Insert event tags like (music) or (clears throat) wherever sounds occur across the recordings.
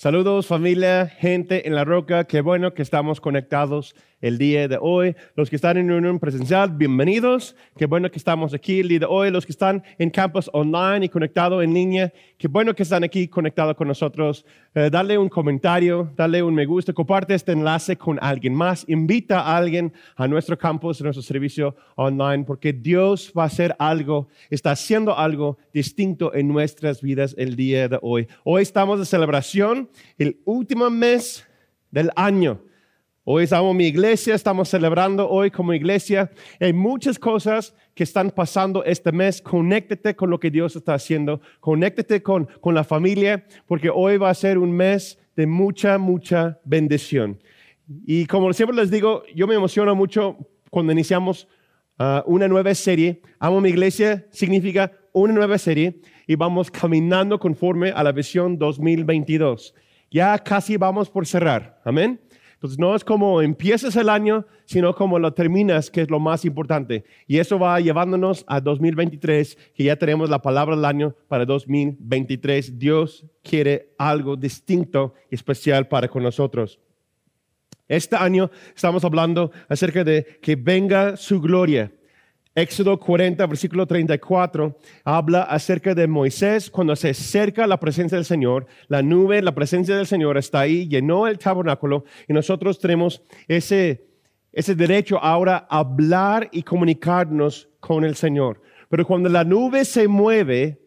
Saludos familia, gente en la roca, qué bueno que estamos conectados el día de hoy. Los que están en reunión presencial, bienvenidos. Qué bueno que estamos aquí el día de hoy. Los que están en campus online y conectados en línea, qué bueno que están aquí conectados con nosotros. Eh, dale un comentario, dale un me gusta, comparte este enlace con alguien más. Invita a alguien a nuestro campus, a nuestro servicio online, porque Dios va a hacer algo, está haciendo algo distinto en nuestras vidas el día de hoy. Hoy estamos de celebración, el último mes del año. Hoy estamos mi iglesia, estamos celebrando hoy como iglesia. Hay muchas cosas que están pasando este mes. Conéctate con lo que Dios está haciendo. Conéctate con, con la familia, porque hoy va a ser un mes de mucha, mucha bendición. Y como siempre les digo, yo me emociono mucho cuando iniciamos uh, una nueva serie. Amo mi iglesia significa una nueva serie y vamos caminando conforme a la visión 2022. Ya casi vamos por cerrar. Amén. Entonces no es como empiezas el año, sino como lo terminas, que es lo más importante. Y eso va llevándonos a 2023, que ya tenemos la palabra del año para 2023. Dios quiere algo distinto y especial para con nosotros. Este año estamos hablando acerca de que venga su gloria. Éxodo 40, versículo 34, habla acerca de Moisés cuando se acerca la presencia del Señor. La nube, la presencia del Señor está ahí, llenó el tabernáculo y nosotros tenemos ese, ese derecho ahora a hablar y comunicarnos con el Señor. Pero cuando la nube se mueve,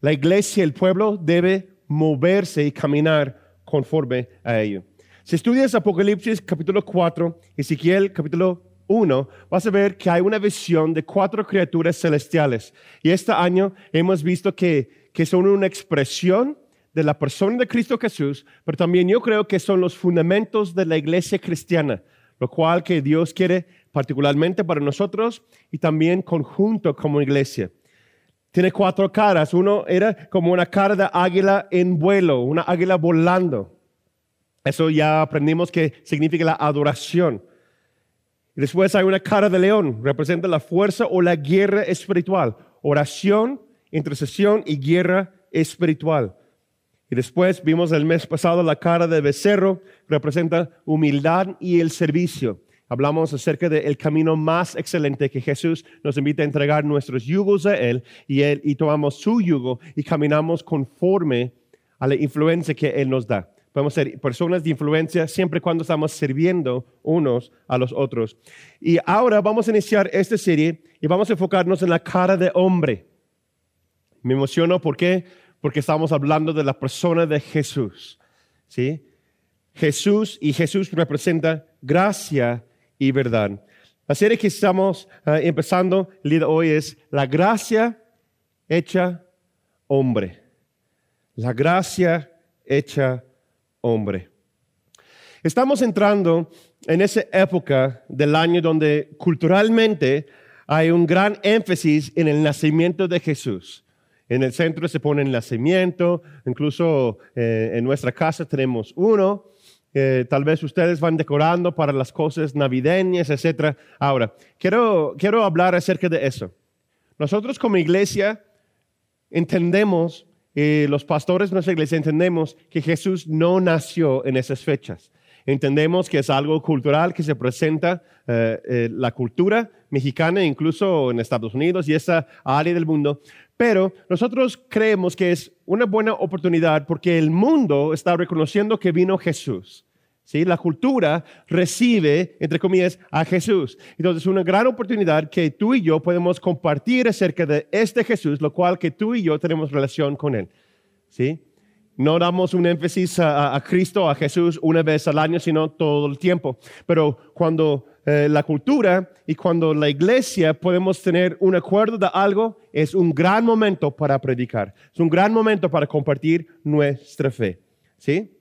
la iglesia, el pueblo debe moverse y caminar conforme a ello. Si estudias Apocalipsis capítulo 4, Ezequiel capítulo 1, vas a ver que hay una visión de cuatro criaturas celestiales. Y este año hemos visto que, que son una expresión de la persona de Cristo Jesús, pero también yo creo que son los fundamentos de la iglesia cristiana, lo cual que Dios quiere particularmente para nosotros y también conjunto como iglesia. Tiene cuatro caras. Uno era como una cara de águila en vuelo, una águila volando. Eso ya aprendimos que significa la adoración. Y después hay una cara de león, representa la fuerza o la guerra espiritual. Oración, intercesión y guerra espiritual. Y después vimos el mes pasado la cara de becerro, representa humildad y el servicio. Hablamos acerca del camino más excelente que Jesús nos invita a entregar nuestros yugos a Él y, él, y tomamos su yugo y caminamos conforme a la influencia que Él nos da. Podemos ser personas de influencia siempre cuando estamos sirviendo unos a los otros. Y ahora vamos a iniciar esta serie y vamos a enfocarnos en la cara de hombre. Me emociono, ¿por qué? Porque estamos hablando de la persona de Jesús. ¿Sí? Jesús y Jesús representa gracia y verdad. La serie que estamos uh, empezando hoy es La gracia hecha hombre. La gracia hecha hombre hombre. Estamos entrando en esa época del año donde culturalmente hay un gran énfasis en el nacimiento de Jesús. En el centro se pone el nacimiento, incluso eh, en nuestra casa tenemos uno. Eh, tal vez ustedes van decorando para las cosas navideñas, etc. Ahora, quiero, quiero hablar acerca de eso. Nosotros como iglesia entendemos eh, los pastores de nuestra iglesia entendemos que Jesús no nació en esas fechas. Entendemos que es algo cultural que se presenta eh, eh, la cultura mexicana, incluso en Estados Unidos y esa área del mundo. Pero nosotros creemos que es una buena oportunidad porque el mundo está reconociendo que vino Jesús. ¿Sí? La cultura recibe, entre comillas, a Jesús. Entonces es una gran oportunidad que tú y yo podemos compartir acerca de este Jesús, lo cual que tú y yo tenemos relación con Él. ¿sí? No damos un énfasis a, Cristo, a Jesús, una vez al año, sino todo el tiempo. Pero cuando eh, la cultura y cuando la iglesia podemos tener un acuerdo de algo, es un gran momento para predicar. Es un gran momento para compartir nuestra fe. ¿Sí?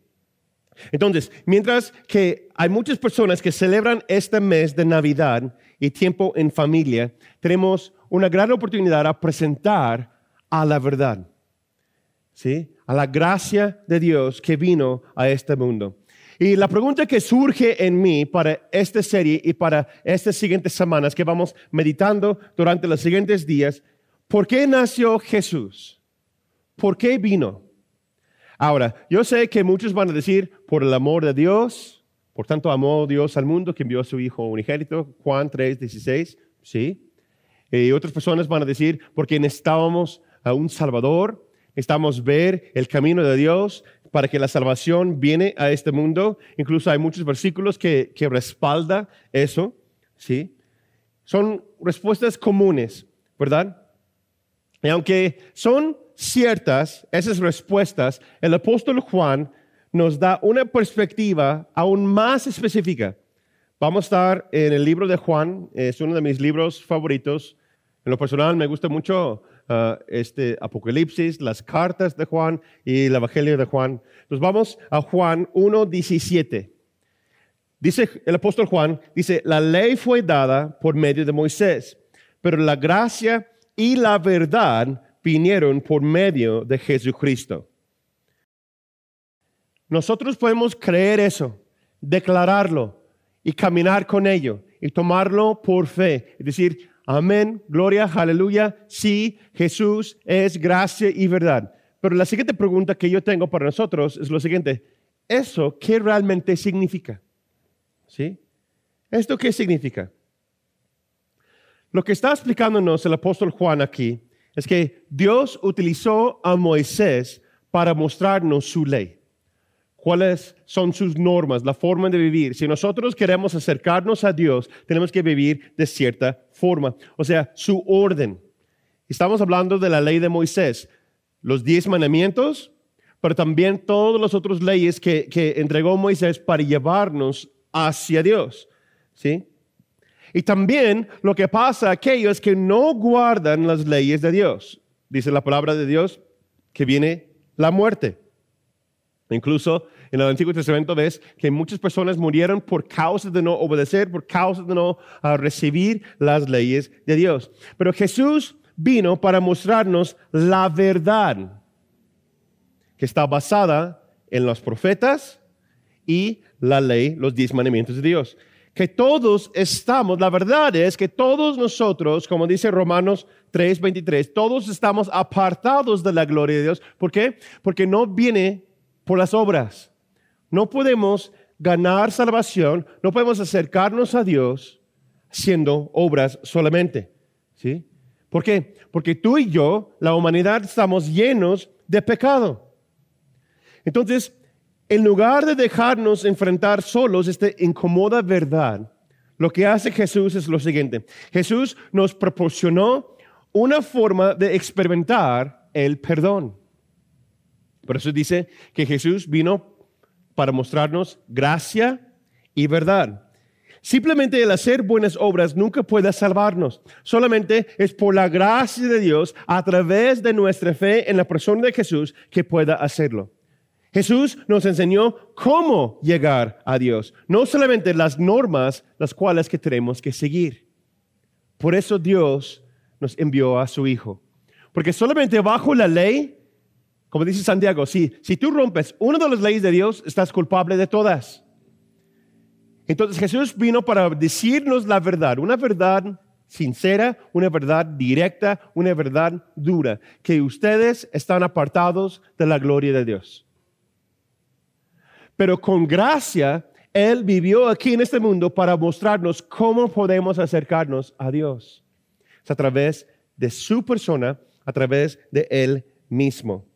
Entonces, mientras que hay muchas personas que celebran este mes de Navidad y tiempo en familia, tenemos una gran oportunidad a presentar a la verdad, ¿sí? A la gracia de Dios que vino a este mundo. Y la pregunta que surge en mí para esta serie y para estas siguientes semanas que vamos meditando durante los siguientes días, ¿por qué nació Jesús? ¿Por qué vino? Ahora, yo sé que muchos van a decir, por el amor de Dios, por tanto amó Dios al mundo que envió a su Hijo unigénito, Juan 3, 16, ¿sí? Y otras personas van a decir, porque necesitábamos a un Salvador, necesitamos ver el camino de Dios para que la salvación viene a este mundo. Incluso hay muchos versículos que, que respalda eso, ¿sí? Son respuestas comunes, ¿verdad? Y aunque son ciertas esas respuestas, el apóstol Juan nos da una perspectiva aún más específica. Vamos a estar en el libro de Juan, es uno de mis libros favoritos. En lo personal me gusta mucho uh, este Apocalipsis, las cartas de Juan y el Evangelio de Juan. Entonces vamos a Juan 1.17. Dice el apóstol Juan, dice, la ley fue dada por medio de Moisés, pero la gracia y la verdad vinieron por medio de Jesucristo. Nosotros podemos creer eso, declararlo y caminar con ello y tomarlo por fe. Es decir, amén, gloria, aleluya, sí, Jesús es gracia y verdad. Pero la siguiente pregunta que yo tengo para nosotros es lo siguiente, ¿eso qué realmente significa? ¿Sí? ¿Esto qué significa? Lo que está explicándonos el apóstol Juan aquí es que Dios utilizó a Moisés para mostrarnos su ley. ¿Cuáles son sus normas, la forma de vivir? Si nosotros queremos acercarnos a Dios, tenemos que vivir de cierta forma, o sea, su orden. Estamos hablando de la ley de Moisés, los diez mandamientos, pero también todas las otras leyes que, entregó Moisés para llevarnos hacia Dios. ¿Sí? Y también lo que pasa a aquellos que no guardan las leyes de Dios. Dice la palabra de Dios que viene la muerte. Incluso en el Antiguo Testamento ves que muchas personas murieron por causa de no obedecer, por causa de no ah, recibir las leyes de Dios. Pero Jesús vino para mostrarnos la verdad que está basada en los profetas y la ley, los diez mandamientos de Dios que todos estamos, la verdad es que todos nosotros, como dice Romanos 3:23, todos estamos apartados de la gloria de Dios. ¿Por qué? Porque no viene por las obras. No podemos ganar salvación, no podemos acercarnos a Dios siendo obras solamente. ¿Sí? ¿Por qué? Porque tú y yo, la humanidad, estamos llenos de pecado. Entonces, en lugar de dejarnos enfrentar solos esta incómoda verdad, lo que hace Jesús es lo siguiente. Jesús nos proporcionó una forma de experimentar el perdón. Por eso dice que Jesús vino para mostrarnos gracia y verdad. Simplemente el hacer buenas obras nunca puede salvarnos. Solamente es por la gracia de Dios, a través de nuestra fe en la persona de Jesús, que pueda hacerlo. Jesús nos enseñó cómo llegar a Dios, no solamente las normas las cuales que tenemos que seguir. Por eso Dios nos envió a su Hijo. Porque solamente bajo la ley, como dice Santiago, si, si tú rompes una de las leyes de Dios, estás culpable de todas. Entonces Jesús vino para decirnos la verdad, una verdad sincera, una verdad directa, una verdad dura, que ustedes están apartados de la gloria de Dios. Pero con gracia, Él vivió aquí en este mundo para mostrarnos cómo podemos acercarnos a Dios. Es a través de su persona, a través de Él mismo.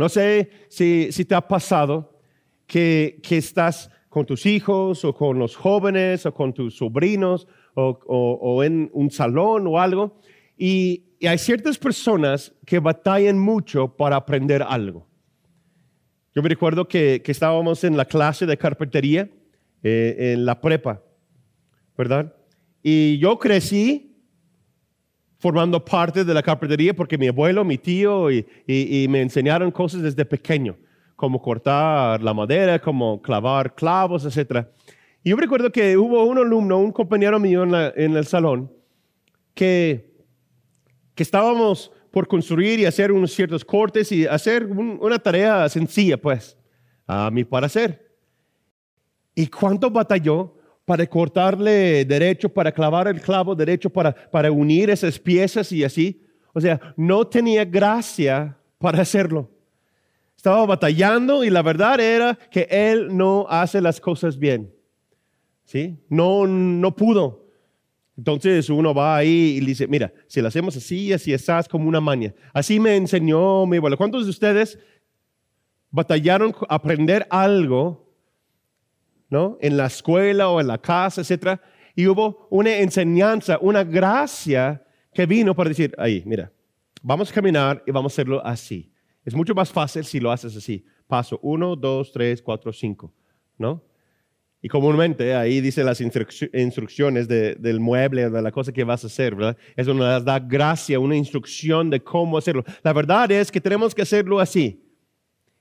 No sé si, te ha pasado que, estás con tus hijos o con los jóvenes o con tus sobrinos o, en un salón o algo y hay ciertas personas que batallan mucho para aprender algo. Yo me recuerdo que, estábamos en la clase de carpintería eh, en la prepa, ¿verdad? Y yo crecí formando parte de la carpintería porque mi abuelo, mi tío y, me enseñaron cosas desde pequeño, como cortar la madera, como clavar clavos, etc. Y yo recuerdo que hubo un alumno, un compañero mío en, el salón, que, que estábamos por construir y hacer unos ciertos cortes y hacer una tarea sencilla, pues, a mi parecer. ¿Y cuánto batalló para cortarle derecho, para clavar el clavo derecho, para, para unir esas piezas y así? O sea, no tenía gracia para hacerlo. Estaba batallando y la verdad era que él no hace las cosas bien. ¿Sí? No, no pudo. Entonces uno va ahí y dice, mira, si lo hacemos así, así estás como una maña. Así me enseñó mi abuelo. ¿Cuántos de ustedes batallaron a aprender algo, ¿no? En la escuela o en la casa, etcétera, y hubo una enseñanza, una gracia que vino para decir, ahí, mira, vamos a caminar y vamos a hacerlo así. Es mucho más fácil si lo haces así. Paso uno, dos, tres, cuatro, cinco, ¿no? Y comúnmente ahí dice las instrucciones del mueble, de la cosa que vas a hacer, ¿verdad? Eso nos da gracia, una instrucción de cómo hacerlo. La verdad es que tenemos que hacerlo así.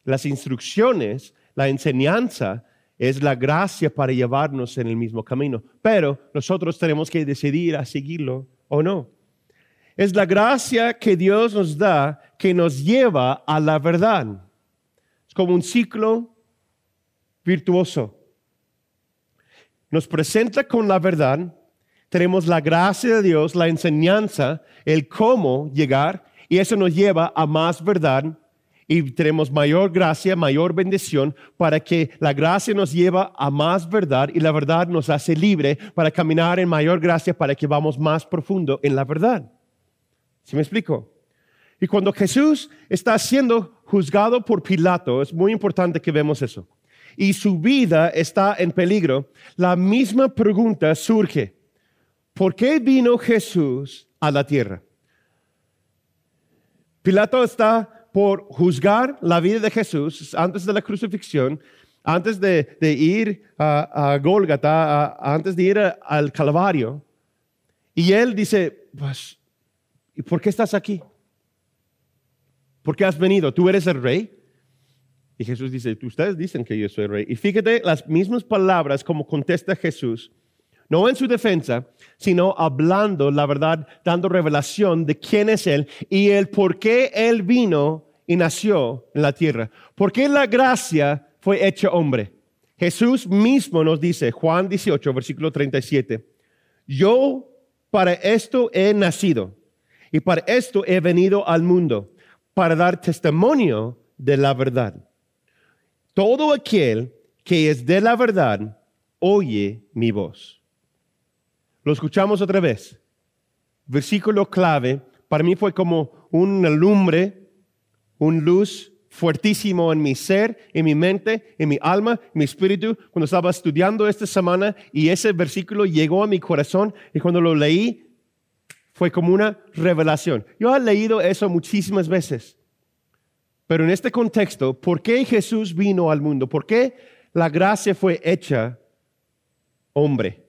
Las instrucciones, la enseñanza es la gracia para llevarnos en el mismo camino, pero nosotros tenemos que decidir a seguirlo o no. Es la gracia que Dios nos da que nos lleva a la verdad. Es como un ciclo virtuoso. Nos presenta con la verdad, tenemos la gracia de Dios, la enseñanza, el cómo llegar, y eso nos lleva a más verdad y tenemos mayor gracia, mayor bendición, para que la gracia nos lleva a más verdad y la verdad nos hace libre para caminar en mayor gracia, para que vamos más profundo en la verdad. ¿Sí me explico? Y cuando Jesús está siendo juzgado por Pilato, es muy importante que vemos eso, y su vida está en peligro, la misma pregunta surge. ¿Por qué vino Jesús a la tierra? Pilato está por juzgar la vida de Jesús antes de la crucifixión, antes de, ir a, a Gólgata, antes de ir al Calvario. Y él dice, pues, ¿y por qué estás aquí? ¿Por qué has venido? ¿Tú eres el rey? Y Jesús dice, ustedes dicen que yo soy rey. Y fíjate las mismas palabras como contesta Jesús no en su defensa, sino hablando la verdad, dando revelación de quién es Él y el por qué Él vino y nació en la tierra. ¿Por qué la gracia fue hecha hombre? Jesús mismo nos dice, Juan 18, versículo 37, yo para esto he nacido y para esto he venido al mundo, para dar testimonio de la verdad. Todo aquel que es de la verdad, oye mi voz. Lo escuchamos otra vez. Versículo clave, para mí fue como una lumbre, un luz fuertísimo en mi ser, en mi mente, en mi alma, en mi espíritu, cuando estaba estudiando esta semana y ese versículo llegó a mi corazón y cuando lo leí fue como una revelación. Yo he leído eso muchísimas veces, pero en este contexto, ¿por qué Jesús vino al mundo? ¿Por qué la gracia fue hecha hombre?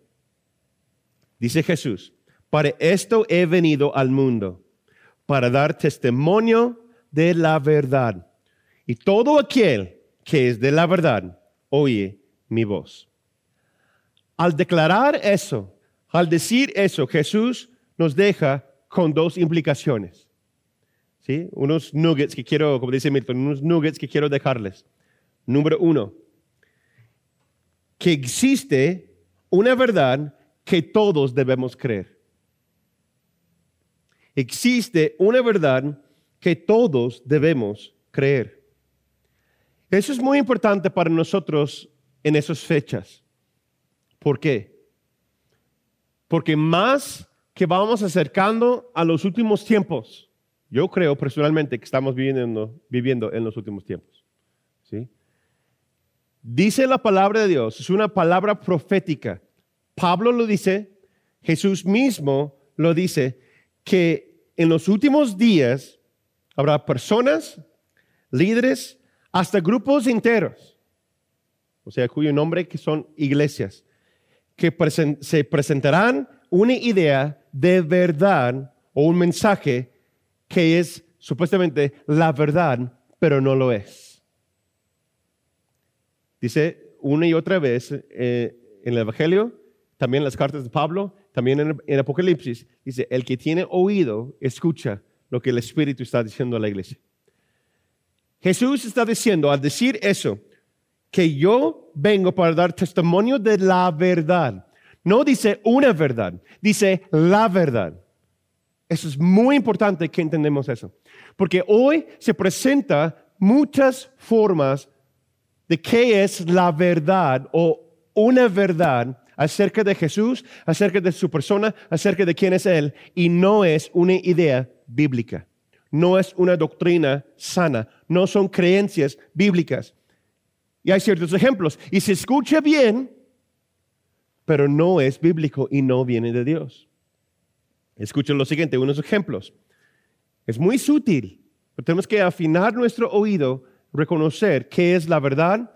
Dice Jesús, para esto he venido al mundo, para dar testimonio de la verdad. Y todo aquel que es de la verdad, oye mi voz. Al declarar eso, al decir eso, Jesús nos deja con dos implicaciones. ¿Sí? Unos nuggets que quiero, como dice Milton, unos nuggets que quiero dejarles. Número uno, que existe una verdad que todos debemos creer. Existe una verdad que todos debemos creer. Eso es muy importante para nosotros en esas fechas. ¿Por qué? Porque más que vamos acercando a los últimos tiempos, yo creo personalmente que estamos viviendo, viviendo en los últimos tiempos. ¿sí? Dice la palabra de Dios, es una palabra profética Pablo lo dice, Jesús mismo lo dice, que en los últimos días habrá personas, líderes, hasta grupos enteros, o sea, cuyo nombre que son iglesias, que se presentarán una idea de verdad o un mensaje que es supuestamente la verdad, pero no lo es. Dice una y otra vez eh, en el Evangelio, también las cartas de Pablo, también en, Apocalipsis, dice, el que tiene oído, escucha lo que el Espíritu está diciendo a la iglesia. Jesús está diciendo, al decir eso, que yo vengo para dar testimonio de la verdad. No dice una verdad, dice la verdad. Eso es muy importante que entendemos eso. Porque hoy se presenta muchas formas de qué es la verdad o una verdad acerca de Jesús, acerca de su persona, acerca de quién es Él, y no es una idea bíblica, no es una doctrina sana, no son creencias bíblicas. Y hay ciertos ejemplos, y se escucha bien, pero no es bíblico y no viene de Dios. Escuchen lo siguiente, unos ejemplos. Es muy sutil, pero tenemos que afinar nuestro oído, reconocer qué es la verdad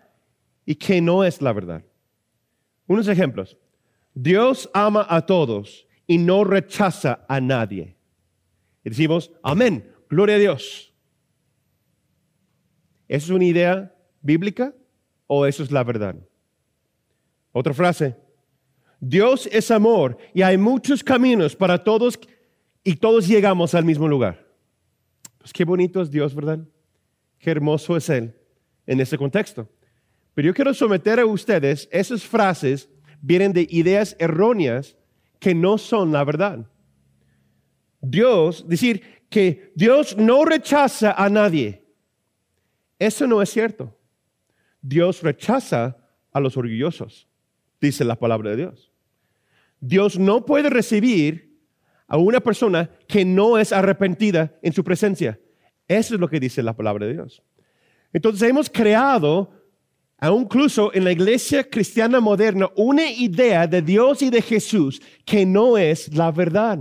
y qué no es la verdad. Unos ejemplos. Dios ama a todos y no rechaza a nadie. Y decimos, amén, gloria a Dios. ¿Eso es una idea bíblica o eso es la verdad? Otra frase. Dios es amor y hay muchos caminos para todos y todos llegamos al mismo lugar. Pues qué bonito es Dios, ¿verdad? Qué hermoso es Él en ese contexto. Pero yo quiero someter a ustedes esas frases vienen de ideas erróneas que no son la verdad. Dios, decir que Dios no rechaza a nadie. Eso no es cierto. Dios rechaza a los orgullosos, dice la palabra de Dios. Dios no puede recibir a una persona que no es arrepentida en su presencia. Eso es lo que dice la palabra de Dios. Entonces hemos creado aún incluso en la iglesia cristiana moderna, una idea de Dios y de Jesús que no es la verdad.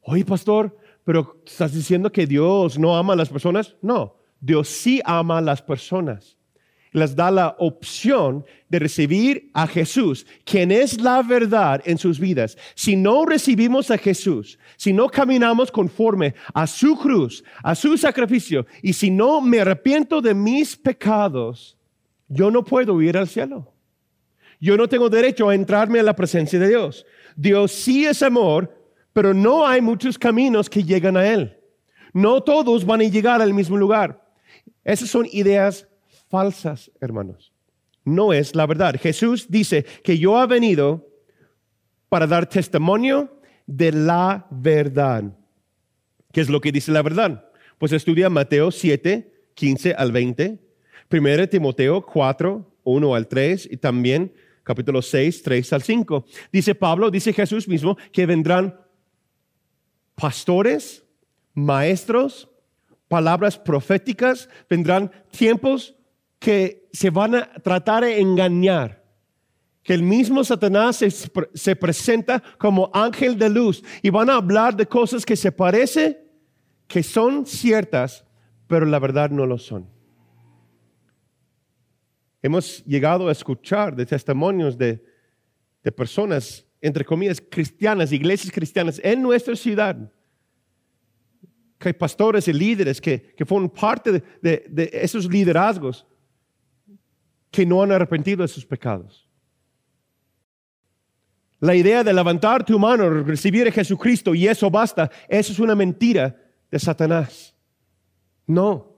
Oye, pastor, pero ¿estás diciendo que Dios no ama a las personas? No, Dios sí ama a las personas. Les da la opción de recibir a Jesús, quien es la verdad en sus vidas. Si no recibimos a Jesús, si no caminamos conforme a su cruz, a su sacrificio, y si no me arrepiento de mis pecados, yo no puedo ir al cielo. Yo no tengo derecho a entrarme a la presencia de Dios. Dios sí es amor, pero no hay muchos caminos que llegan a Él. No todos van a llegar al mismo lugar. Esas son ideas falsas, hermanos. No es la verdad. Jesús dice que yo he venido para dar testimonio de la verdad. ¿Qué es lo que dice la verdad? Pues estudia Mateo 7, 15 al 20 1 Timoteo 4, 1 al 3 y también capítulo 6, 3 al 5. Dice Pablo, dice Jesús mismo, que vendrán pastores, maestros, palabras proféticas, vendrán tiempos que se van a tratar de engañar. Que el mismo Satanás se, se presenta como ángel de luz y van a hablar de cosas que se parece que son ciertas, pero la verdad no lo son. Hemos llegado a escuchar de testimonios de, personas, entre comillas, cristianas, iglesias cristianas en nuestra ciudad, que hay pastores y líderes que, que fueron parte de, de esos liderazgos que no han arrepentido de sus pecados. La idea de levantar tu mano, recibir a Jesucristo y eso basta, eso es una mentira de Satanás. No.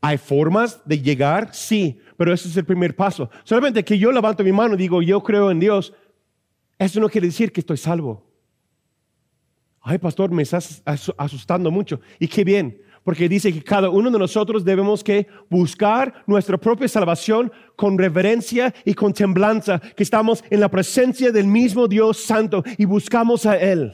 ¿Hay formas de llegar? Sí, pero ese es el primer paso. Solamente que yo levanto mi mano y digo, yo creo en Dios, eso no quiere decir que estoy salvo. Ay, pastor, me estás asustando mucho. Y qué bien, porque dice que cada uno de nosotros debemos que buscar nuestra propia salvación con reverencia y con temblanza, que estamos en la presencia del mismo Dios Santo y buscamos a Él.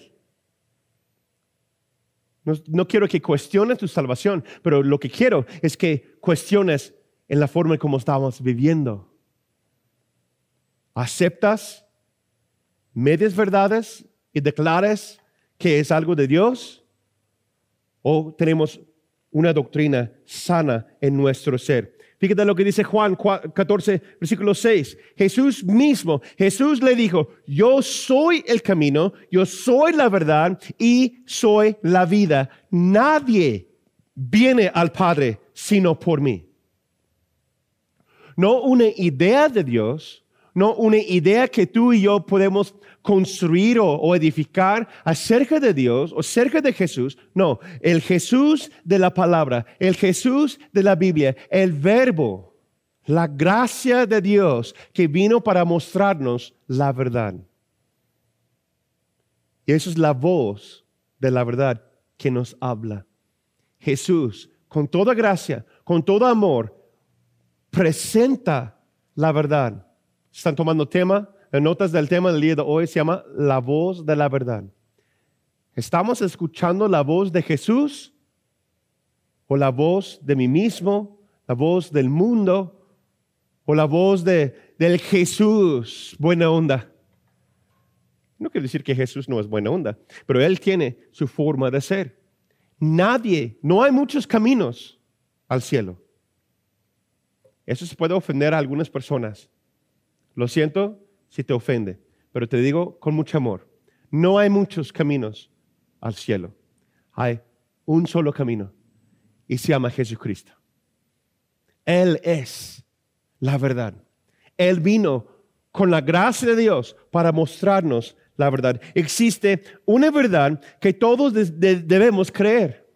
No, quiero que cuestiones tu salvación, pero lo que quiero es que cuestiones en la forma en cómo estamos viviendo. ¿Aceptas medias verdades y declaras que es algo de Dios? ¿O tenemos una doctrina sana en nuestro ser? Fíjate lo que dice Juan 14, versículo 6. Jesús mismo, Jesús le dijo, yo soy el camino, yo soy la verdad y soy la vida. Nadie viene al Padre sino por mí. No una idea de Dios, no una idea que tú y yo podemos construir o, edificar acerca de Dios o acerca de Jesús. No, el Jesús de la palabra, el Jesús de la Biblia, el verbo, la gracia de Dios que vino para mostrarnos la verdad. Y eso es la voz de la verdad que nos habla. Jesús con toda gracia, con todo amor, presenta la verdad. Están tomando tema, notas del tema del día de hoy, se llama la voz de la verdad. ¿Estamos escuchando la voz de Jesús o la voz de mí mismo, la voz del mundo o la voz de, del Jesús buena onda? No quiere decir que Jesús no es buena onda, pero Él tiene su forma de ser. Nadie, no hay muchos caminos al cielo. Eso se puede ofender a algunas personas. Lo siento si te ofende, pero te digo con mucho amor. No hay muchos caminos al cielo. Hay un solo camino y se llama Jesucristo. Él es la verdad. Él vino con la gracia de Dios para mostrarnos la verdad. Existe una verdad que todos debemos creer.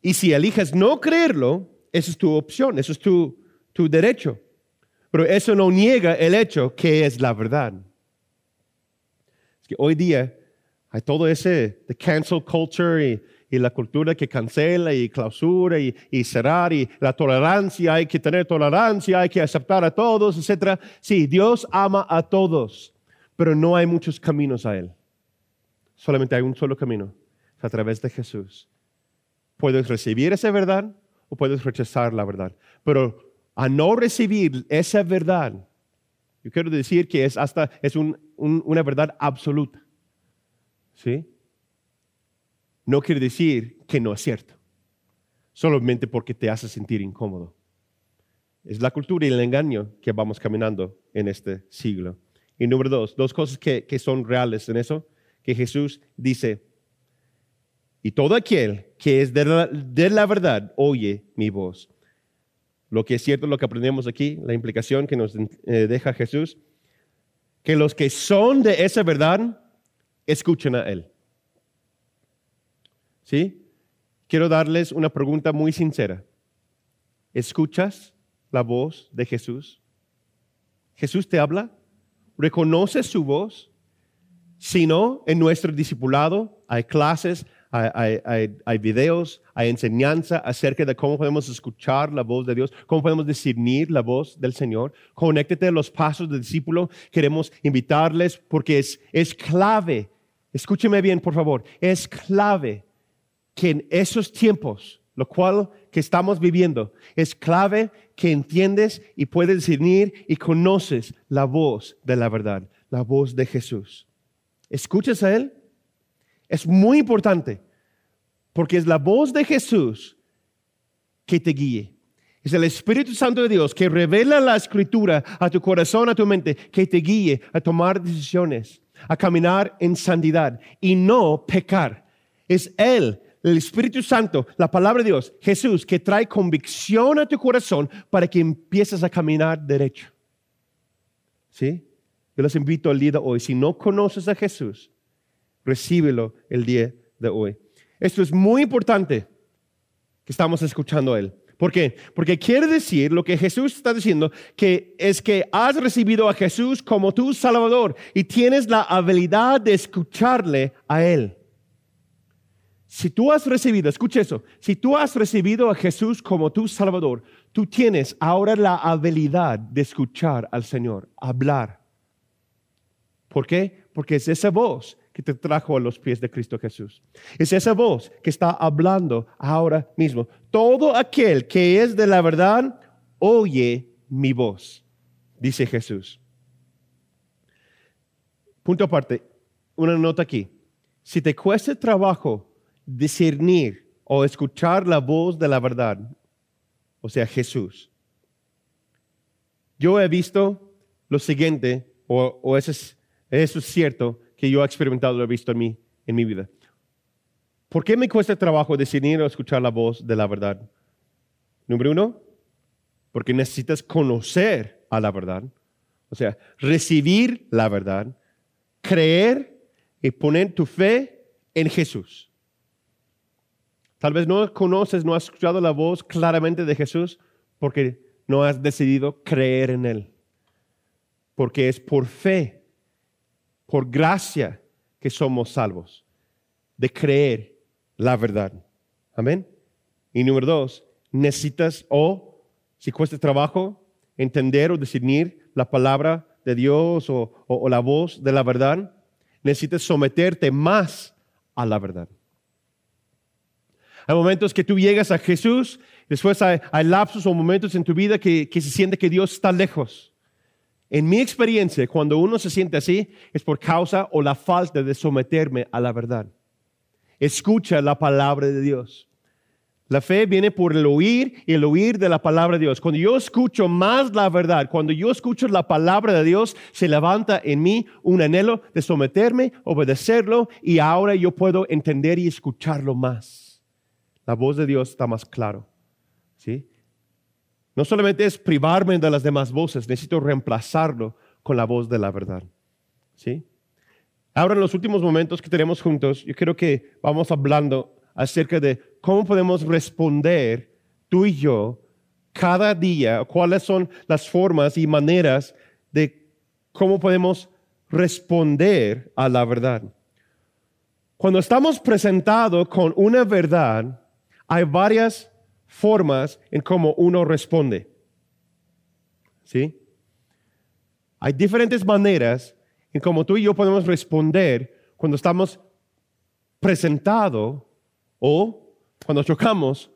Y si eliges no creerlo, esa es tu opción, eso es tu, tu derecho. Pero eso no niega el hecho que es la verdad. Es que hoy día hay todo ese de cancel culture y, y, la cultura que cancela y clausura y, y, cerrar y la tolerancia, hay que tener tolerancia, hay que aceptar a todos, etc. Sí, Dios ama a todos, pero no hay muchos caminos a Él. Solamente hay un solo camino, a través de Jesús. Puedes recibir esa verdad o puedes rechazar la verdad. Pero a no recibir esa verdad, yo quiero decir que es hasta es una verdad absoluta. ¿Sí? No quiere decir que no es cierto, solamente porque te hace sentir incómodo. Es la cultura y el engaño que vamos caminando en este siglo. Y número dos, dos cosas que, son reales en eso, que Jesús dice, y todo aquel que es de la verdad oye mi voz. Lo que es cierto, lo que aprendemos aquí, la implicación que nos eh, deja Jesús, que los que son de esa verdad, escuchen a Él. ¿Sí? Quiero darles una pregunta muy sincera. ¿Escuchas la voz de Jesús? ¿Jesús te habla? ¿Reconoces su voz? Si no, en nuestro discipulado hay clases, hay, videos, hay enseñanza acerca de cómo podemos escuchar la voz de Dios, cómo podemos discernir la voz del Señor. Conéctate a los pasos del discípulo. Queremos invitarles porque es, es clave. Escúcheme bien, por favor. Es clave que en esos tiempos, lo cual que estamos viviendo, es clave que entiendes y puedes discernir y conoces la voz de la verdad, la voz de Jesús. ¿Escuchas a Él? Es muy importante porque es la voz de Jesús que te guíe. Es el Espíritu Santo de Dios que revela la escritura a tu corazón, a tu mente, que te guíe a tomar decisiones, a caminar en santidad y no pecar. Es Él, el Espíritu Santo, la palabra de Dios, Jesús, que trae convicción a tu corazón para que empieces a caminar derecho. ¿Sí? Yo les invito al día de hoy, si no conoces a Jesús, recíbelo el día de hoy. Esto es muy importante que estamos escuchando a Él. ¿Por qué? Porque quiere decir lo que Jesús está diciendo, que es que has recibido a Jesús como tu Salvador y tienes la habilidad de escucharle a Él. Si tú has recibido, escucha eso, si tú has recibido a Jesús como tu Salvador, tú tienes ahora la habilidad de escuchar al Señor, hablar. ¿Por qué? Porque es esa voz que te trajo a los pies de Cristo Jesús. Es esa voz que está hablando ahora mismo. Todo aquel que es de la verdad, oye mi voz, dice Jesús. Punto aparte, una nota aquí. Si te cuesta trabajo discernir o escuchar la voz de la verdad, o sea, Jesús, yo he visto lo siguiente, o, eso, es, eso es cierto, que yo he experimentado, lo he visto en mí, en mi vida. ¿Por qué me cuesta trabajo decidir o escuchar la voz de la verdad? Número uno, porque necesitas conocer a la verdad, o sea, recibir la verdad, creer y poner tu fe en Jesús. Tal vez no conoces, no has escuchado la voz claramente de Jesús porque no has decidido creer en Él. Porque es por fe por gracia que somos salvos, de creer la verdad. Amén. Y número dos, necesitas o, si cuesta trabajo, entender o discernir la palabra de Dios o, la voz de la verdad, necesitas someterte más a la verdad. Hay momentos que tú llegas a Jesús, después hay, lapsos o momentos en tu vida que, se siente que Dios está lejos. En mi experiencia, cuando uno se siente así, es por causa o la falta de someterme a la verdad. Escucha la palabra de Dios. La fe viene por el oír y el oír de la palabra de Dios. Cuando yo escucho más la verdad, cuando yo escucho la palabra de Dios, se levanta en mí un anhelo de someterme, obedecerlo y ahora yo puedo entender y escucharlo más la voz de Dios está más claro. No solamente es privarme de las demás voces, necesito reemplazarlo con la voz de la verdad. ¿sí? Ahora en los últimos momentos que tenemos juntos, yo creo que vamos hablando acerca de cómo podemos responder tú y yo cada día, cuáles son las formas y maneras de cómo podemos responder a la verdad. Cuando estamos presentados con una verdad, hay varias formas en cómo uno responde. ¿Sí? Hay diferentes maneras en cómo tú y yo podemos responder cuando estamos presentados o cuando chocamos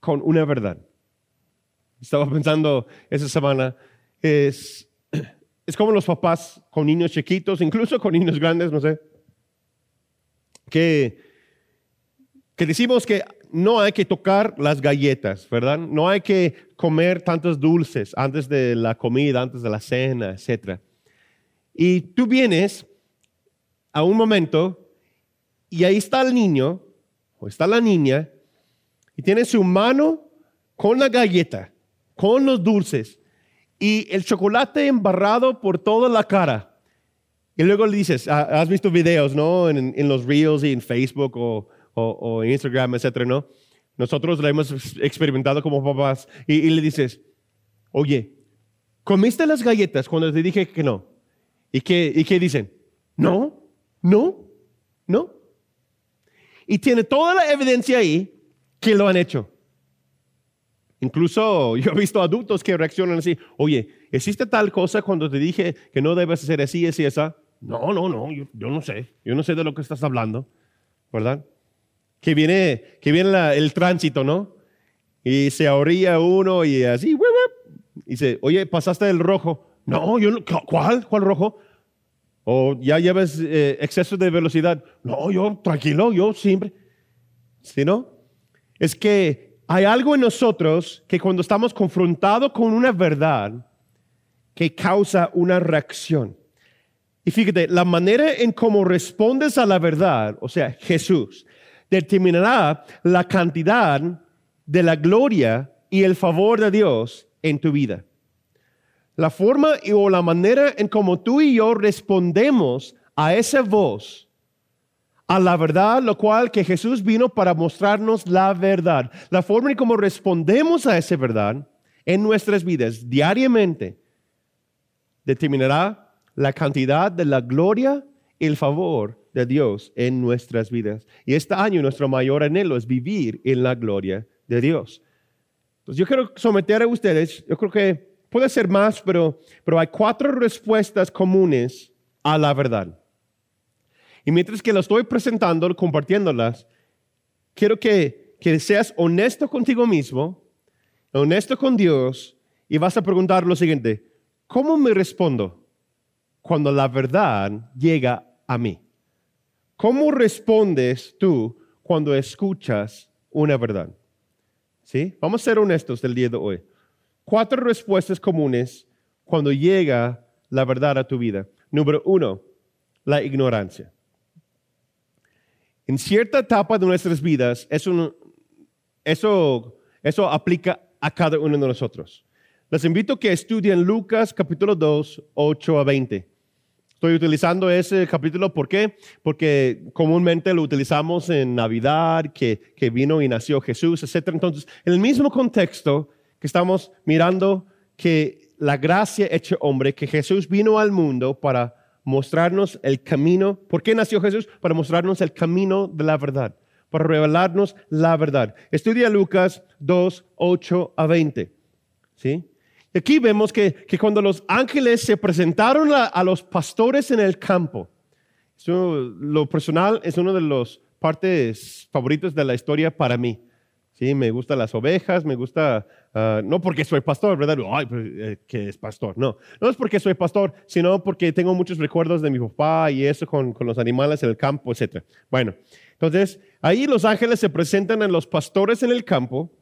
con una verdad. Estaba pensando esa semana, es, es como los papás con niños chiquitos, incluso con niños grandes, no sé, que, que decimos que no hay que tocar las galletas, ¿verdad? No hay que comer tantos dulces antes de la comida, antes de la cena, etc. Y tú vienes a un momento y ahí está el niño o está la niña y tiene su mano con la galleta, con los dulces y el chocolate embarrado por toda la cara. Y luego le dices, ah, has visto videos, ¿no? En, en los reels y en Facebook o o, Instagram, etcétera, ¿no? Nosotros lo hemos experimentado como papás y, le dices, oye, ¿comiste las galletas cuando te dije que no? ¿Y qué, ¿Y qué dicen? No, no, no. Y tiene toda la evidencia ahí que lo han hecho. Incluso yo he visto adultos que reaccionan así, oye, ¿existe tal cosa cuando te dije que no debes hacer así, así, esa? No, no, no, yo, yo no sé, yo no sé de lo que estás hablando, ¿verdad? Que viene, que viene el tránsito, ¿no? Y se ahorría uno y así, y dice, oye, pasaste el rojo. No, yo no, ¿cuál? ¿Cuál rojo? O ya llevas eh, exceso de velocidad. No, yo tranquilo, yo siempre. ¿Sí, no? Es que hay algo en nosotros que cuando estamos confrontados con una verdad que causa una reacción. Y fíjate, la manera en cómo respondes a la verdad, o sea, Jesús, determinará la cantidad de la gloria y el favor de Dios en tu vida. La forma o la manera en cómo tú y yo respondemos a esa voz, a la verdad, lo cual que Jesús vino para mostrarnos la verdad. La forma en cómo respondemos a esa verdad en nuestras vidas diariamente determinará la cantidad de la gloria y el favor de Dios en nuestras vidas. Y este año nuestro mayor anhelo es vivir en la gloria de Dios. Entonces yo quiero someter a ustedes, yo creo que puede ser más, pero, pero hay cuatro respuestas comunes a la verdad. Y mientras que lo estoy presentando, compartiéndolas, quiero que, que seas honesto contigo mismo, honesto con Dios, y vas a preguntar lo siguiente, ¿cómo me respondo cuando la verdad llega a mí? ¿Cómo respondes tú cuando escuchas una verdad? ¿Sí? Vamos a ser honestos del día de hoy. Cuatro respuestas comunes cuando llega la verdad a tu vida. Número uno, la ignorancia. En cierta etapa de nuestras vidas, eso, eso, eso aplica a cada uno de nosotros. Les invito a que estudien Lucas capítulo 2, 8 a 20. Estoy utilizando ese capítulo, ¿por qué? Porque comúnmente lo utilizamos en Navidad, que, que vino y nació Jesús, etc. Entonces, en el mismo contexto que estamos mirando que la gracia hecha hombre, que Jesús vino al mundo para mostrarnos el camino. ¿Por qué nació Jesús? Para mostrarnos el camino de la verdad, para revelarnos la verdad. Estudia Lucas 2, 8 a 20. ¿Sí? Aquí vemos que, que cuando los ángeles se presentaron a, los pastores en el campo, lo personal es uno de los partes favoritos de la historia para mí. Sí, me gustan las ovejas, me gusta, ah, no porque soy pastor, ¿verdad? Ay, eh, que es pastor, no. No es porque soy pastor, sino porque tengo muchos recuerdos de mi papá y eso con, con los animales en el campo, etc. Bueno, entonces ahí los ángeles se presentan a los pastores en el campo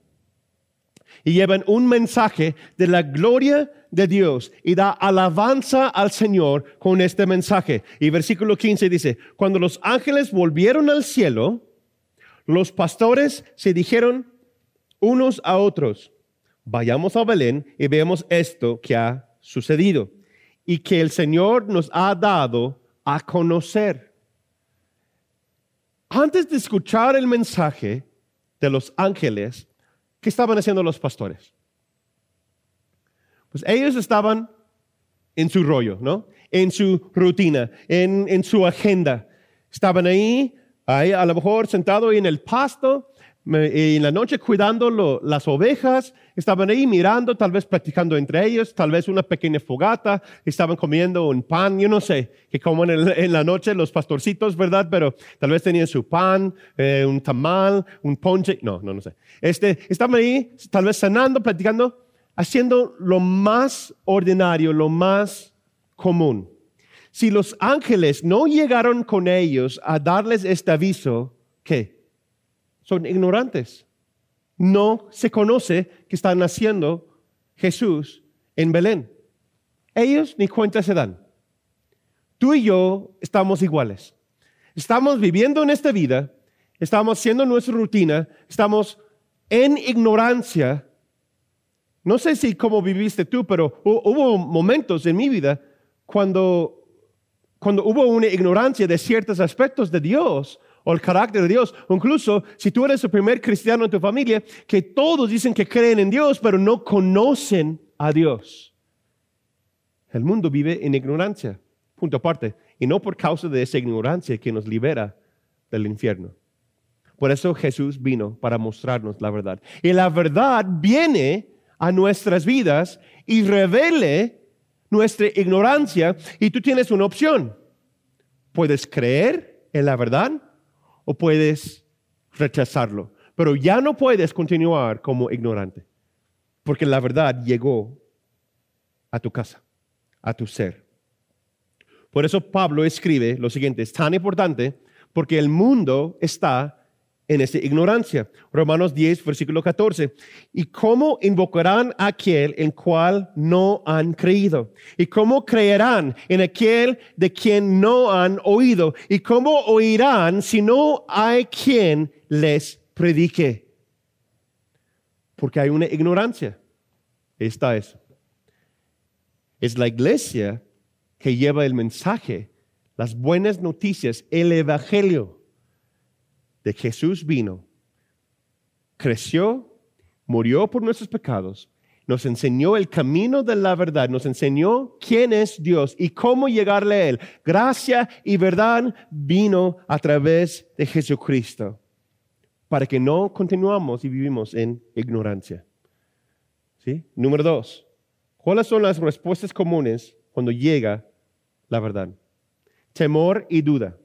y llevan un mensaje de la gloria de Dios y da alabanza al Señor con este mensaje. Y versículo 15 dice, cuando los ángeles volvieron al cielo, los pastores se dijeron unos a otros, vayamos a Belén y veamos esto que ha sucedido y que el Señor nos ha dado a conocer. Antes de escuchar el mensaje de los ángeles, ¿qué estaban haciendo los pastores? Pues ellos estaban en su rollo, ¿no? En su rutina, en, en su agenda. Estaban ahí ahí a lo mejor sentado en el pasto, y en la noche cuidando las ovejas, estaban ahí mirando, tal vez practicando entre ellos, tal vez una pequeña fogata, estaban comiendo un pan, yo no sé, que como en, la noche los pastorcitos, ¿verdad? Pero tal vez tenían su pan, eh, un tamal, un ponche, no, no, no sé. Este, estaban ahí, tal vez cenando, platicando, haciendo lo más ordinario, lo más común. Si los ángeles no llegaron con ellos a darles este aviso, ¿qué? Son ignorantes. No se conoce que están naciendo Jesús en Belén. Ellos ni cuenta se dan. Tú y yo estamos iguales. Estamos viviendo en esta vida, estamos haciendo nuestra rutina, estamos en ignorancia. No sé si cómo viviste tú, pero hubo momentos en mi vida cuando cuando hubo una ignorancia de ciertos aspectos de Dios o el carácter de Dios. Incluso si tú eres el primer cristiano en tu familia, que todos dicen que creen en Dios, pero no conocen a Dios. El mundo vive en ignorancia, punto aparte, y no por causa de esa ignorancia que nos libera del infierno. Por eso Jesús vino para mostrarnos la verdad. Y la verdad viene a nuestras vidas y revele nuestra ignorancia y tú tienes una opción. Puedes creer en la verdad o puedes rechazarlo. Pero ya no puedes continuar como ignorante, porque la verdad llegó a tu casa, a tu ser. Por eso Pablo escribe lo siguiente, es tan importante porque el mundo está en esa ignorancia. Romanos 10, versículo 14. ¿Y cómo invocarán a aquel en cual no han creído? ¿Y cómo creerán en aquel de quien no han oído? ¿Y cómo oirán si no hay quien les predique? Porque hay una ignorancia. Esta es. Es la iglesia que lleva el mensaje, las buenas noticias, el evangelio de Jesús vino, creció, murió por nuestros pecados, nos enseñó el camino de la verdad, nos enseñó quién es Dios y cómo llegarle a Él. Gracia y verdad vino a través de Jesucristo para que no continuamos y vivimos en ignorancia. ¿Sí? Número dos, ¿cuáles son las respuestas comunes cuando llega la verdad? Temor y duda.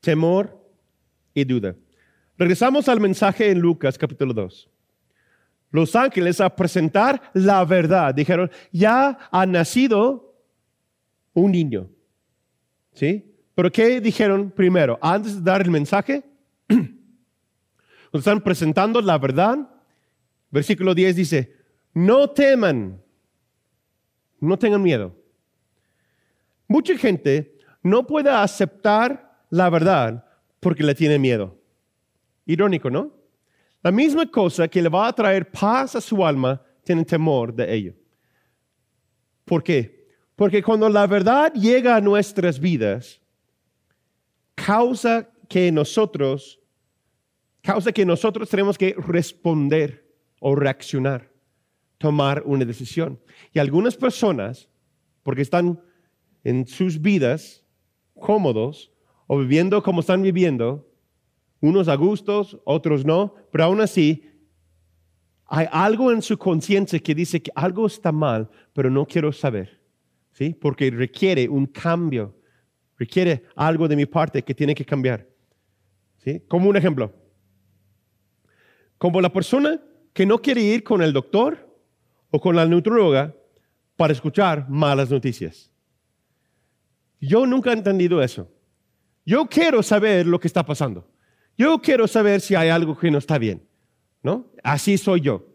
Temor y duda. Regresamos al mensaje en Lucas capítulo 2. Los ángeles a presentar la verdad dijeron, ya ha nacido un niño. ¿Sí? Pero ¿qué dijeron primero? Antes de dar el mensaje, (clears throat) cuando están presentando la verdad, versículo 10 dice, no teman, no tengan miedo. Mucha gente no puede aceptar la verdad porque le tiene miedo. Irónico, ¿no? La misma cosa que le va a traer paz a su alma, tiene temor de ello. ¿Por qué? Porque cuando la verdad llega a nuestras vidas, causa que nosotros, causa que nosotros tenemos que responder o reaccionar, tomar una decisión. Y algunas personas, porque están en sus vidas cómodos, o viviendo como están viviendo, unos a gustos, otros no, pero aún así hay algo en su conciencia que dice que algo está mal, pero no quiero saber, ¿sí? Porque requiere un cambio, requiere algo de mi parte que tiene que cambiar, ¿sí? Como un ejemplo, como la persona que no quiere ir con el doctor o con la nutróloga para escuchar malas noticias. Yo nunca he entendido eso. Yo quiero saber lo que está pasando. Yo quiero saber si hay algo que no está bien. ¿No? Así soy yo.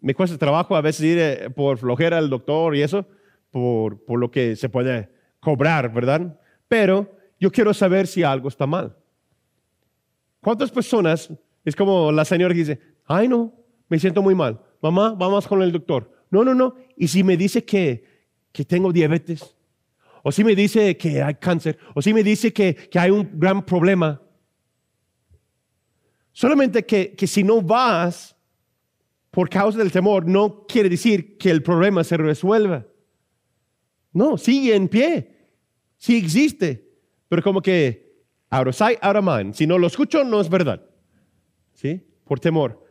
Me cuesta trabajo a veces ir eh, por flojera al doctor y eso, por, por lo que se puede cobrar, ¿verdad? Pero yo quiero saber si algo está mal. ¿Cuántas personas, es como la señora que dice, ay no, me siento muy mal, mamá, vamos con el doctor. No, no, no. Y si me dice que, que tengo diabetes, o si me dice que hay cáncer, o si me dice que, que hay un gran problema, Solamente que, que si no vas por causa del temor, no quiere decir que el problema se resuelva. No, sigue en pie, sí existe, pero como que sight, out of mind. Si no lo escucho, no es verdad. ¿Sí? Por temor.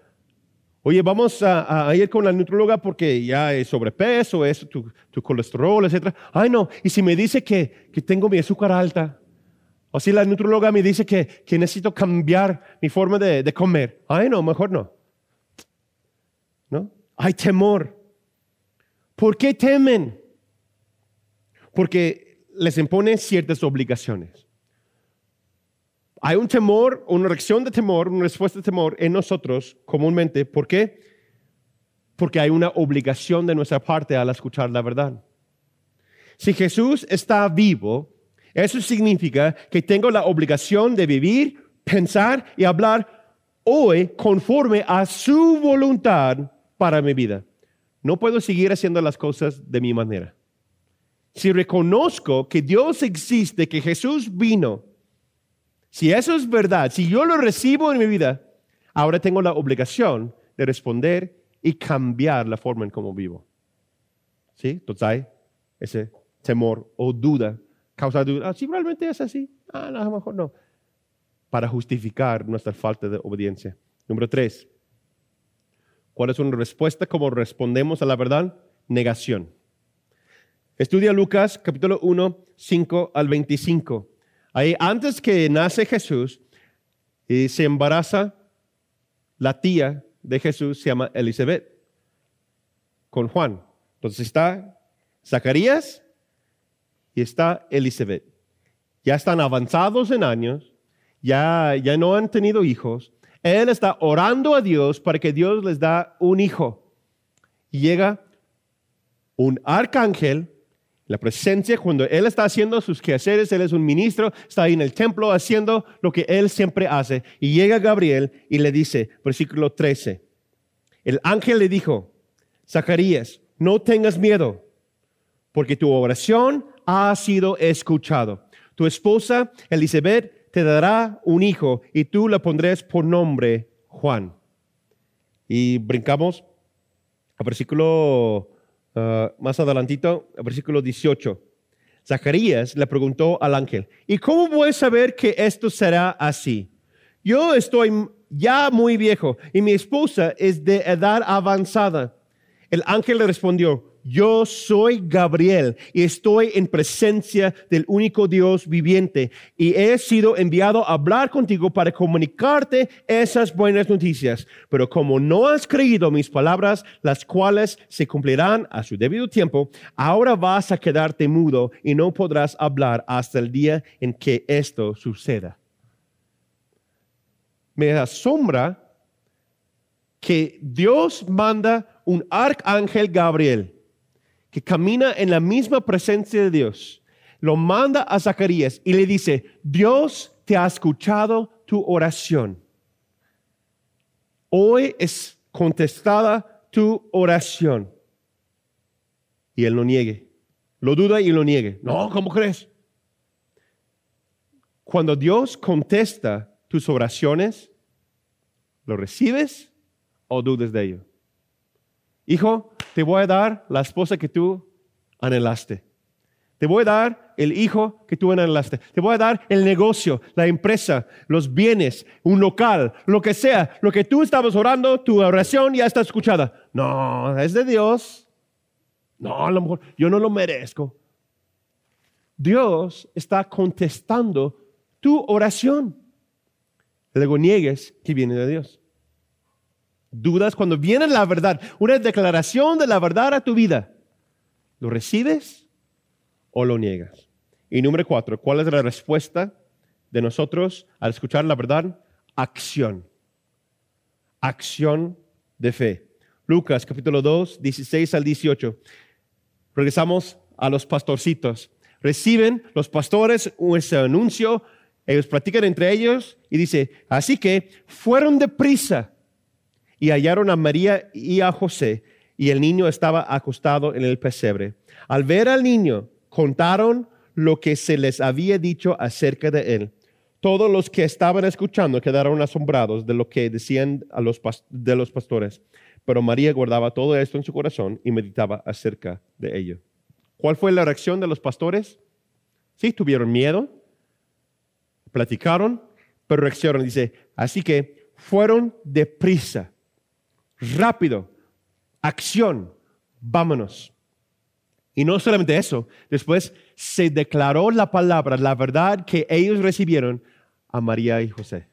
Oye, vamos a, ir con la nutróloga porque ya es sobrepeso, es tu, colesterol, etc. Ay, no. Y si me dice que, que tengo mi azúcar alta, o si la nutróloga me dice que, que necesito cambiar mi forma de, de, comer. Ay, no, mejor no. ¿No? Hay temor. ¿Por qué temen? Porque les impone ciertas obligaciones. Hay un temor, una reacción de temor, una respuesta de temor en nosotros comúnmente. ¿Por qué? Porque hay una obligación de nuestra parte al escuchar la verdad. Si Jesús está vivo, eso significa que tengo la obligación de vivir, pensar y hablar hoy conforme a su voluntad para mi vida. No puedo seguir haciendo las cosas de mi manera. Si reconozco que Dios existe, que Jesús vino, si eso es verdad, si yo lo recibo en mi vida, ahora tengo la obligación de responder y cambiar la forma en cómo vivo. ¿Sí? Entonces hay ese temor o duda causa duda. Ah, si realmente es así, ah, no, a lo mejor no. Para justificar nuestra falta de obediencia. Número tres, ¿cuál es una respuesta? ¿Cómo respondemos a la verdad? Negación. Estudia Lucas capítulo 1, 5 al 25. Ahí, antes que nace Jesús, y se embaraza la tía de Jesús, se llama Elizabeth, con Juan. Entonces está Zacarías y está Elizabeth. Ya están avanzados en años, ya, ya no han tenido hijos. Él está orando a Dios para que Dios les da un hijo. Y llega un arcángel, la presencia, cuando él está haciendo sus quehaceres, él es un ministro, está ahí en el templo haciendo lo que él siempre hace. Y llega Gabriel y le dice, versículo 13, el ángel le dijo, Zacarías, no tengas miedo, porque tu oración ha sido escuchado. Tu esposa Elizabeth te dará un hijo y tú le pondrás por nombre Juan. Y brincamos al versículo uh, más adelantito, versículo 18. Zacarías le preguntó al ángel, ¿y cómo voy a saber que esto será así? Yo estoy ya muy viejo y mi esposa es de edad avanzada. El ángel le respondió, yo soy Gabriel y estoy en presencia del único Dios viviente y he sido enviado a hablar contigo para comunicarte esas buenas noticias. Pero como no has creído mis palabras, las cuales se cumplirán a su debido tiempo, ahora vas a quedarte mudo y no podrás hablar hasta el día en que esto suceda. Me asombra que Dios manda un arcángel Gabriel que camina en la misma presencia de Dios, lo manda a Zacarías y le dice, Dios te ha escuchado tu oración. Hoy es contestada tu oración. Y él lo niegue. Lo duda y lo niegue. No, ¿cómo crees? Cuando Dios contesta tus oraciones, ¿lo recibes o dudes de ello? Hijo, te voy a dar la esposa que tú anhelaste. Te voy a dar el hijo que tú anhelaste. Te voy a dar el negocio, la empresa, los bienes, un local, lo que sea. Lo que tú estabas orando, tu oración ya está escuchada. No, es de Dios. No, a lo mejor yo no lo merezco. Dios está contestando tu oración. Luego niegues que viene de Dios. Dudas cuando viene la verdad, una declaración de la verdad a tu vida. ¿Lo recibes o lo niegas? Y número cuatro, ¿cuál es la respuesta de nosotros al escuchar la verdad? Acción. Acción de fe. Lucas capítulo 2, 16 al 18. Regresamos a los pastorcitos. Reciben los pastores ese anuncio, ellos platican entre ellos y dice, así que fueron deprisa y hallaron a María y a José y el niño estaba acostado en el pesebre. Al ver al niño, contaron lo que se les había dicho acerca de él. Todos los que estaban escuchando quedaron asombrados de lo que decían los de los pastores. Pero María guardaba todo esto en su corazón y meditaba acerca de ello. ¿Cuál fue la reacción de los pastores? Sí, tuvieron miedo, platicaron, pero reaccionaron. Dice, así que fueron deprisa, rápido, acción, vámonos. Y no solamente eso, después se declaró la palabra, la verdad que ellos recibieron a María y José.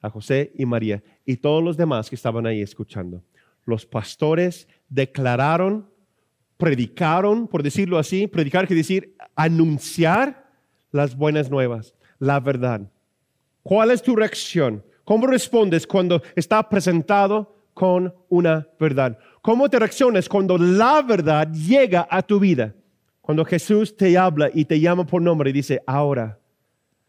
A José y María y todos los demás que estaban ahí escuchando. Los pastores declararon, predicaron, por decirlo así, predicar quiere decir anunciar las buenas nuevas, la verdad. ¿Cuál es tu reacción? ¿Cómo respondes cuando está presentado con una verdad. ¿Cómo te reaccionas cuando la verdad llega a tu vida? Cuando Jesús te habla y te llama por nombre y dice, ahora,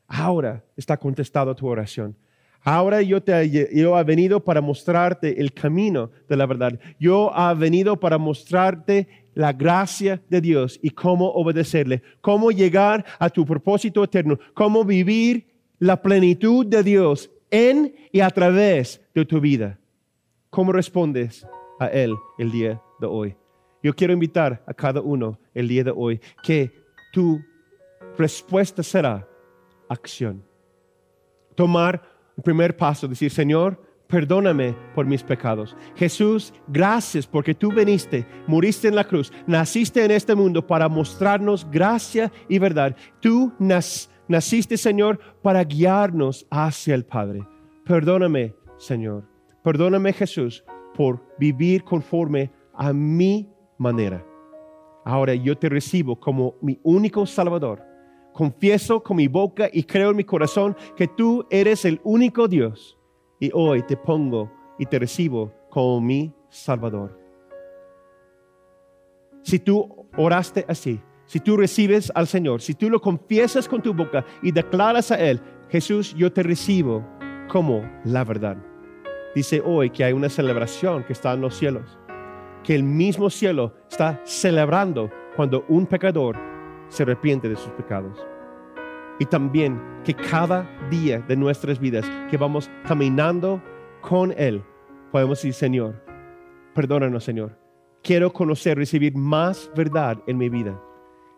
ahora está contestado tu oración. Ahora yo, te, yo he venido para mostrarte el camino de la verdad. Yo he venido para mostrarte la gracia de Dios y cómo obedecerle, cómo llegar a tu propósito eterno, cómo vivir la plenitud de Dios en y a través de tu vida. ¿Cómo respondes a Él el día de hoy? Yo quiero invitar a cada uno el día de hoy que tu respuesta será acción. Tomar el primer paso, decir, Señor, perdóname por mis pecados. Jesús, gracias porque tú viniste, muriste en la cruz, naciste en este mundo para mostrarnos gracia y verdad. Tú naciste, Señor, para guiarnos hacia el Padre. Perdóname, Señor. Perdóname Jesús por vivir conforme a mi manera. Ahora yo te recibo como mi único Salvador. Confieso con mi boca y creo en mi corazón que tú eres el único Dios. Y hoy te pongo y te recibo como mi Salvador. Si tú oraste así, si tú recibes al Señor, si tú lo confiesas con tu boca y declaras a Él, Jesús, yo te recibo como la verdad dice hoy que hay una celebración que está en los cielos, que el mismo cielo está celebrando cuando un pecador se arrepiente de sus pecados. Y también que cada día de nuestras vidas que vamos caminando con Él, podemos decir, Señor, perdónanos, Señor. Quiero conocer, recibir más verdad en mi vida.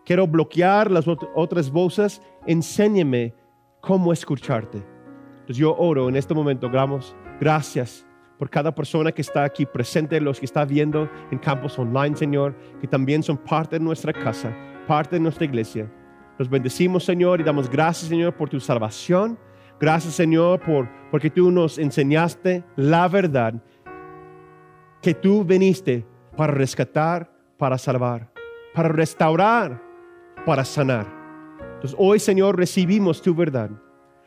Quiero bloquear las otras voces. Enséñame cómo escucharte. Entonces yo oro en este momento, gramos Gracias por cada persona que está aquí presente, los que está viendo en campos online, Señor, que también son parte de nuestra casa, parte de nuestra iglesia. Los bendecimos, Señor, y damos gracias, Señor, por tu salvación. Gracias, Señor, por, porque tú nos enseñaste la verdad, que tú viniste para rescatar, para salvar, para restaurar, para sanar. Entonces, hoy, Señor, recibimos tu verdad.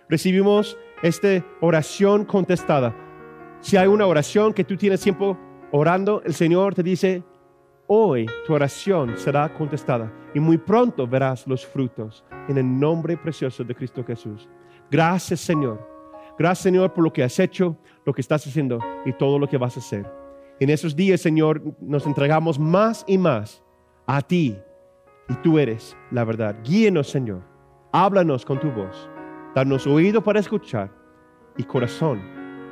Recibimos esta oración contestada. Si hay una oración que tú tienes tiempo orando, el Señor te dice, hoy tu oración será contestada y muy pronto verás los frutos en el nombre precioso de Cristo Jesús. Gracias Señor. Gracias Señor por lo que has hecho, lo que estás haciendo y todo lo que vas a hacer. En esos días Señor nos entregamos más y más a ti y tú eres la verdad. Guíenos Señor. Háblanos con tu voz. Danos oído para escuchar y corazón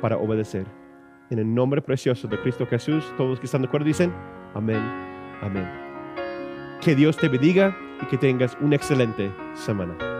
para obedecer. En el nombre precioso de Cristo Jesús, todos los que están de acuerdo dicen, amén, amén. Que Dios te bendiga y que tengas una excelente semana.